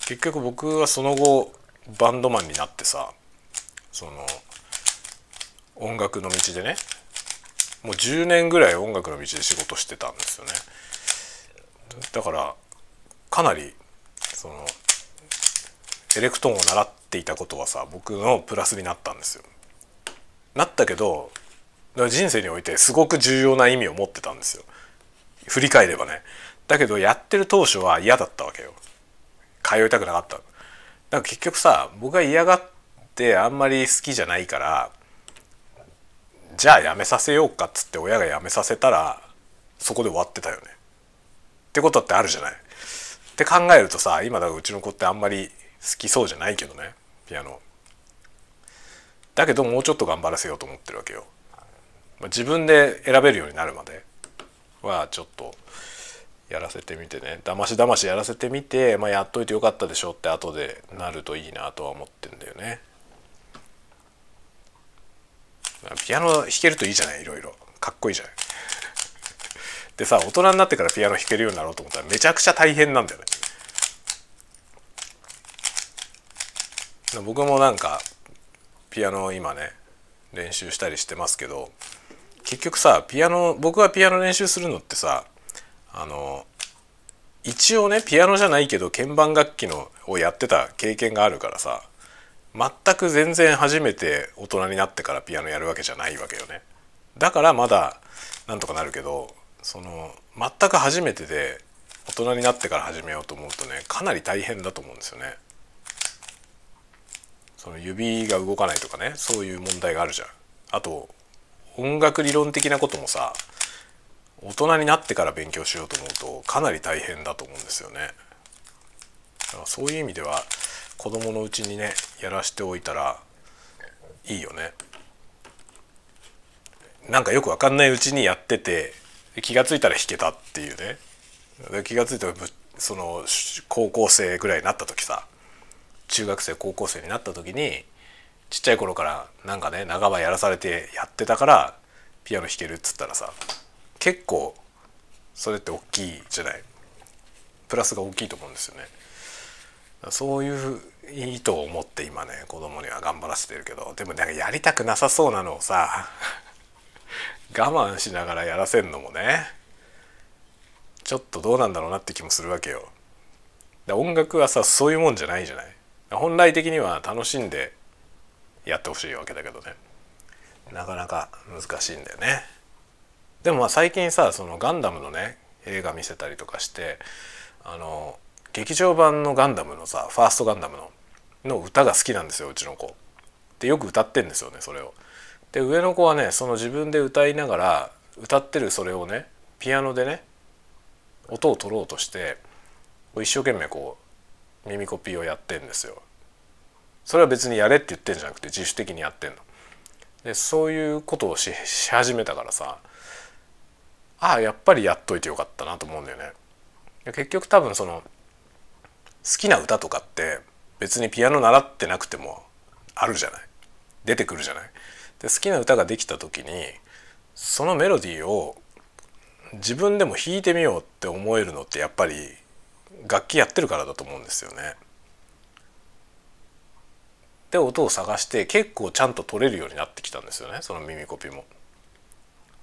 結局僕はその後バンドマンになってさその音楽の道でねもう10年ぐらい音楽の道で仕事してたんですよね。だからかなりそのエレクトーンを習っていたことはさ僕のプラスになったんですよ。なったけど人生においてすごく重要な意味を持ってたんですよ。振り返ればね。だけどやってる当初は嫌だったわけよ。通いたくなかった。だから結局さ僕が嫌がってあんまり好きじゃないからじゃあやめさせようかっつって親がやめさせたらそこで終わってたよね。ってことってあるじゃない。って考えるとさ今だからうちの子ってあんまり好きそうじゃないけどねピアノ。だけどもうちょっと頑張らせようと思ってるわけよ。まあ自分で選べるようになるまではちょっとやらせてみてねだましだましやらせてみて、まあ、やっといてよかったでしょって後でなるといいなとは思ってんだよね。ピアノ弾けるといいじゃないいろいろかっこいいじゃない。でさ大人になってからピアノ弾けるようになろうと思ったらめちゃくちゃ大変なんだよね。僕もなんかピアノを今ね練習したりしてますけど結局さピアノ僕がピアノ練習するのってさあの一応ねピアノじゃないけど鍵盤楽器のをやってた経験があるからさ全く全然初めて大人になってからピアノやるわけじゃないわけよね。だからまだなんとかなるけどその全く初めてで大人になってから始めようと思うとねかなり大変だと思うんですよね。その指が動かないとかねそういう問題があるじゃん。あと音楽理論的なこともさ大人になってから勉強しようと思うとかなり大変だと思うんですよね。そういう意味では子供のうちにねやらしておいたらいいよね。なんかよくわかんないうちにやっててで気が付いたら弾けたっていうね。で気が付いたらその高校生ぐらいになった時さ中学生高校生になった時にちっちゃい頃からなんかね長場やらされてやってたからピアノ弾けるっつったらさ結構それって大きいじゃない。プラスが大きいと思うんですよね。そういう意図を持って今ね子供には頑張らせてるけどでもなんかやりたくなさそうなのをさ我慢しながらやらせんのもねちょっとどうなんだろうなって気もするわけよ。音楽はさそういうもんじゃないじゃない。本来的には楽しんでやってほしいわけだけどねなかなか難しいんだよね。でもまあ最近さそのガンダムのね映画見せたりとかしてあの劇場版のガンダムのさファーストガンダムのの歌が好きなんですようちの子。でよく歌ってんですよねそれを。で上の子はねその自分で歌いながら歌ってるそれをねピアノでね音を取ろうとして一生懸命こう耳コピーをやってんですよ。それは別にやれって言ってんじゃなくて自主的にやってんの。でそういうことをし始めたからさああやっぱりやっといてよかったなと思うんだよね。結局多分その好きな歌とかって別にピアノ習ってなくてもあるじゃない出てくるじゃない。で好きな歌ができた時にそのメロディーを自分でも弾いてみようって思えるのってやっぱり楽器やってるからだと思うんですよね。で音を探して結構ちゃんと取れるようになってきたんですよねその耳コピも。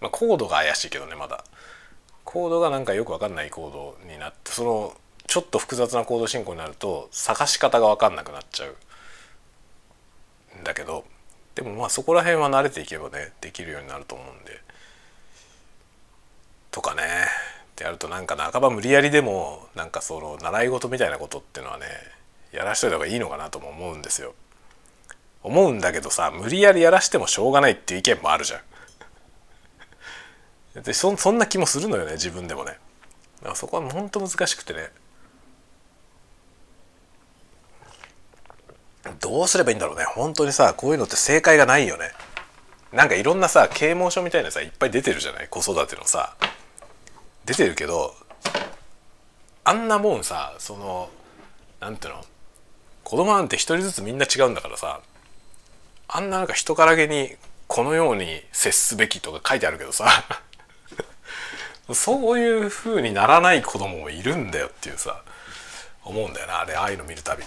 まあ、コードが怪しいけどねまだ。コードがなんかよく分かんないコードになってそのちょっと複雑なコード進行になると探し方が分かんなくなっちゃうんだけどでもまあそこら辺は慣れていけばねできるようになると思うんでとかねってやるとなんか半ば無理やりでもなんかその習い事みたいなことっていうのはねやらしといた方がいいのかなとも思うんですよ。思うんだけどさ無理やりやらしてもしょうがないっていう意見もあるじゃん。でそそんな気もするのよね自分でもね。だからそこは本当難しくてね。どうすればいいんだろうね。本当にさこういうのって正解がないよね。なんかいろんなさ啓蒙書みたいなさいっぱい出てるじゃない？子育てのさ。出てるけどあんなもんさそのなんていうの？子供なんて一人ずつみんな違うんだからさあんななんか人からげにこのように接すべきとか書いてあるけどさ そういう風にならない子供もいるんだよっていうさ思うんだよな。あれああいうの見るたび。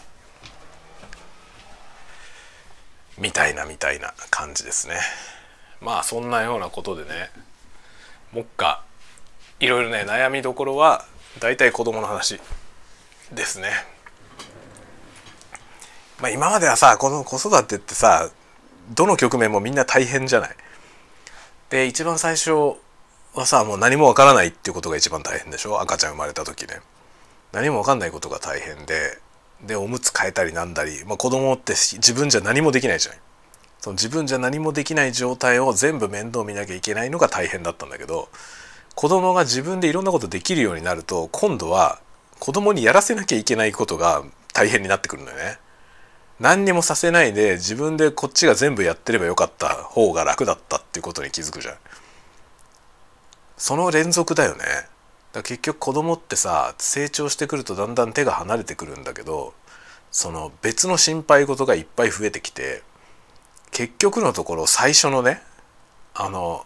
みたいなみたいな感じですねまあそんなようなことでねもっかいろいろね悩みどころは大体子供の話ですね。まあ、今まではさこの子育てってさどの局面もみんな大変じゃない。で一番最初はさもう何もわからないっていうことが一番大変でしょ？赤ちゃん生まれた時ね。何もわかんないことが大変ででおむつ替えたりなんだり、まあ、子供って自分じゃ何もできないじゃない。その自分じゃ何もできない状態を全部面倒見なきゃいけないのが大変だったんだけど子供が自分でいろんなことできるようになると今度は子供にやらせなきゃいけないことが大変になってくるんだよね。何にもさせないで自分でこっちが全部やってればよかった方が楽だったっていうことに気づくじゃん。その連続だよね。だ結局子供ってさ成長してくるとだんだん手が離れてくるんだけどその別の心配事がいっぱい増えてきて結局のところ最初のねあの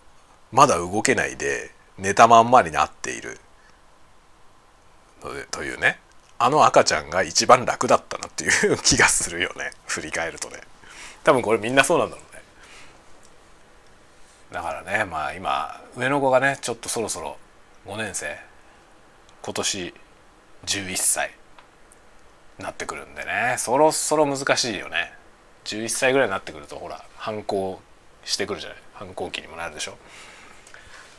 まだ動けないで寝たまんまになっている。というねあの赤ちゃんが一番楽だったなっていう気がするよね。振り返るとね。多分これみんなそうなんだろうね。だからねまあ今上の子がねちょっとそろそろ5年生。今年11歳。なってくるんでね。そろそろ難しいよね。11歳ぐらいになってくるとほら反抗してくるじゃない。反抗期にもなるでしょ。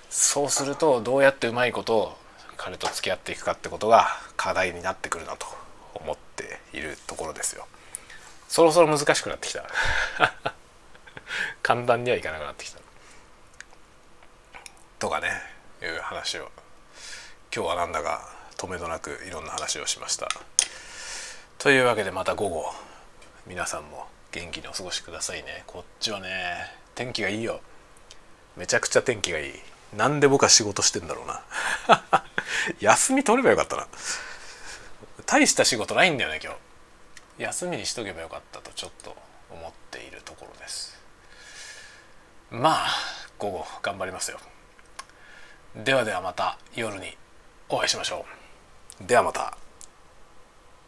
そうするとどうやってうまいことを彼と付き合っていくかってことが課題になってくるなと思っているところですよ。そろそろ難しくなってきた。簡単にはいかなくなってきた。とかねいう話を今日はなんだか止めどなくいろんな話をしました。というわけでまた午後皆さんも元気にお過ごしくださいね。こっちはね天気がいいよ。めちゃくちゃ天気がいい。なんで僕は仕事してんだろうな。休み取ればよかったな。大した仕事ないんだよね今日。休みにしとけばよかったとちょっと思っているところです。まあ午後頑張りますよ。ではではまた夜に。お会いしましょう。ではまた。